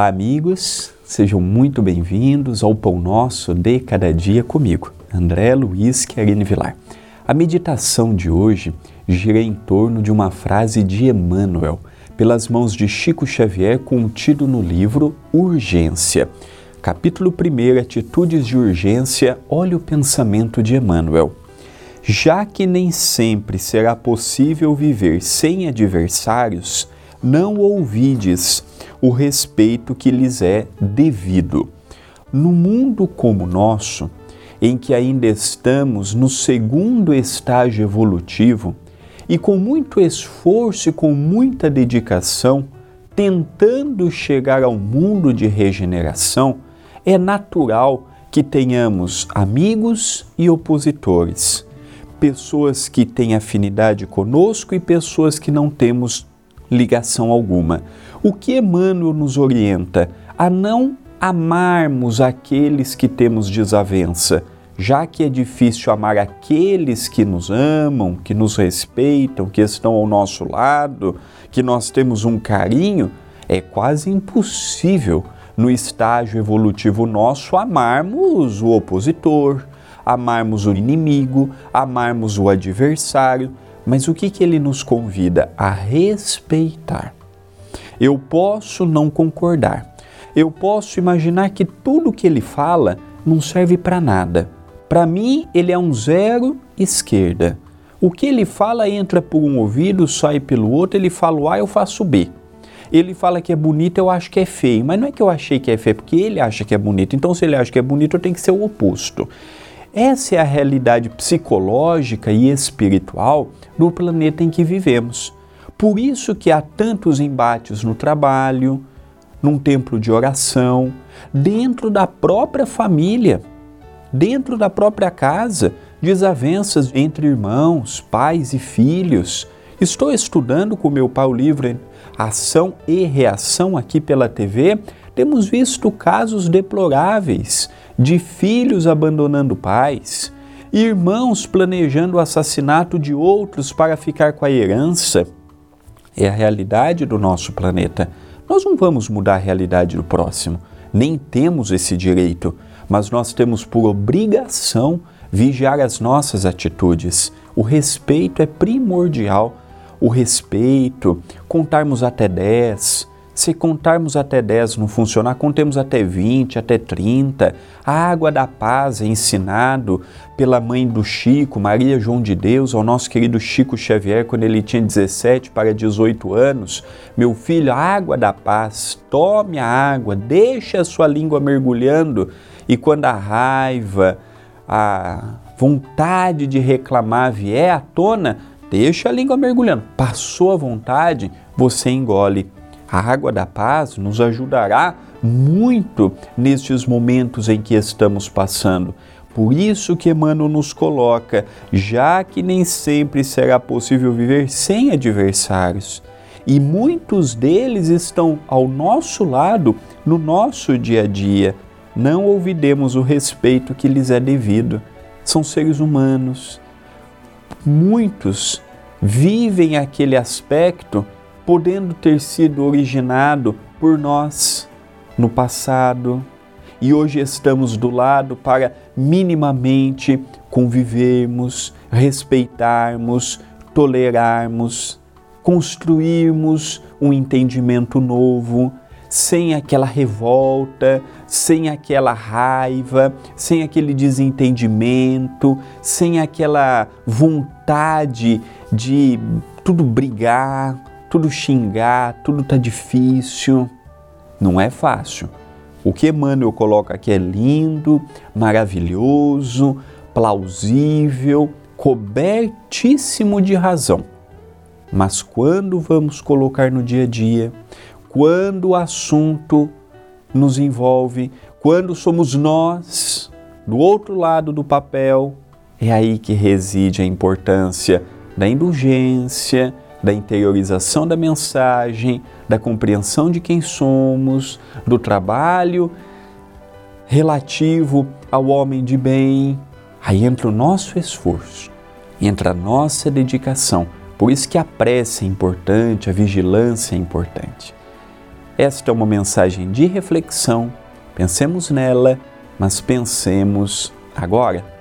Olá, amigos, sejam muito bem-vindos ao Pão Nosso de Cada Dia comigo, André Luiz Querine Vilar. A meditação de hoje gira em torno de uma frase de Emmanuel, pelas mãos de Chico Xavier, contido no livro Urgência. Capítulo 1, Atitudes de Urgência, olha o pensamento de Emmanuel. Já que nem sempre será possível viver sem adversários, não ouvides o respeito que lhes é devido. No mundo como o nosso, em que ainda estamos no segundo estágio evolutivo e com muito esforço e com muita dedicação, tentando chegar ao mundo de regeneração, é natural que tenhamos amigos e opositores, pessoas que têm afinidade conosco e pessoas que não temos ligação alguma. O que Emmanuel nos orienta? A não amarmos aqueles que temos desavença, já que é difícil amar aqueles que nos amam, que nos respeitam, que estão ao nosso lado, que nós temos um carinho, é quase impossível no estágio evolutivo nosso amarmos o opositor, amarmos o inimigo, amarmos o adversário. Mas o que, que ele nos convida? A respeitar. Eu posso não concordar. Eu posso imaginar que tudo que ele fala não serve para nada. Para mim, ele é um zero esquerda. O que ele fala entra por um ouvido, sai pelo outro, ele fala A, eu faço B. Ele fala que é bonito, eu acho que é feio. Mas não é que eu achei que é feio, porque ele acha que é bonito. Então, se ele acha que é bonito, eu tenho que ser o oposto. Essa é a realidade psicológica e espiritual do planeta em que vivemos. Por isso que há tantos embates no trabalho, num templo de oração, dentro da própria família, dentro da própria casa, desavenças entre irmãos, pais e filhos. Estou estudando com meu pai o livro Ação e Reação aqui pela TV. Temos visto casos deploráveis de filhos abandonando pais, irmãos planejando o assassinato de outros para ficar com a herança. É a realidade do nosso planeta. Nós não vamos mudar a realidade do próximo, nem temos esse direito, mas nós temos por obrigação vigiar as nossas atitudes. O respeito é primordial. O respeito, contarmos até 10, se contarmos até 10 não funcionar, contemos até 20, até 30. A água da paz é ensinado pela mãe do Chico, Maria João de Deus, ao nosso querido Chico Xavier, quando ele tinha 17 para 18 anos. Meu filho, a água da paz, tome a água, deixe a sua língua mergulhando. E quando a raiva, a vontade de reclamar vier à tona, deixa a língua mergulhando. Passou a vontade, você engole a água da paz nos ajudará muito nestes momentos em que estamos passando. Por isso que Emmanuel nos coloca, já que nem sempre será possível viver sem adversários, e muitos deles estão ao nosso lado no nosso dia a dia, não ouvidemos o respeito que lhes é devido. São seres humanos. Muitos vivem aquele aspecto podendo ter sido originado por nós no passado e hoje estamos do lado para minimamente convivermos, respeitarmos, tolerarmos, construirmos um entendimento novo, sem aquela revolta, sem aquela raiva, sem aquele desentendimento, sem aquela vontade de tudo brigar, tudo xingar, tudo tá difícil. Não é fácil. O que Emmanuel coloca aqui é lindo, maravilhoso, plausível, cobertíssimo de razão. Mas quando vamos colocar no dia a dia, quando o assunto nos envolve, quando somos nós do outro lado do papel, é aí que reside a importância da indulgência, da interiorização da mensagem, da compreensão de quem somos, do trabalho relativo ao homem de bem. Aí entra o nosso esforço, entra a nossa dedicação. Por isso que a prece é importante, a vigilância é importante. Esta é uma mensagem de reflexão. Pensemos nela, mas pensemos agora.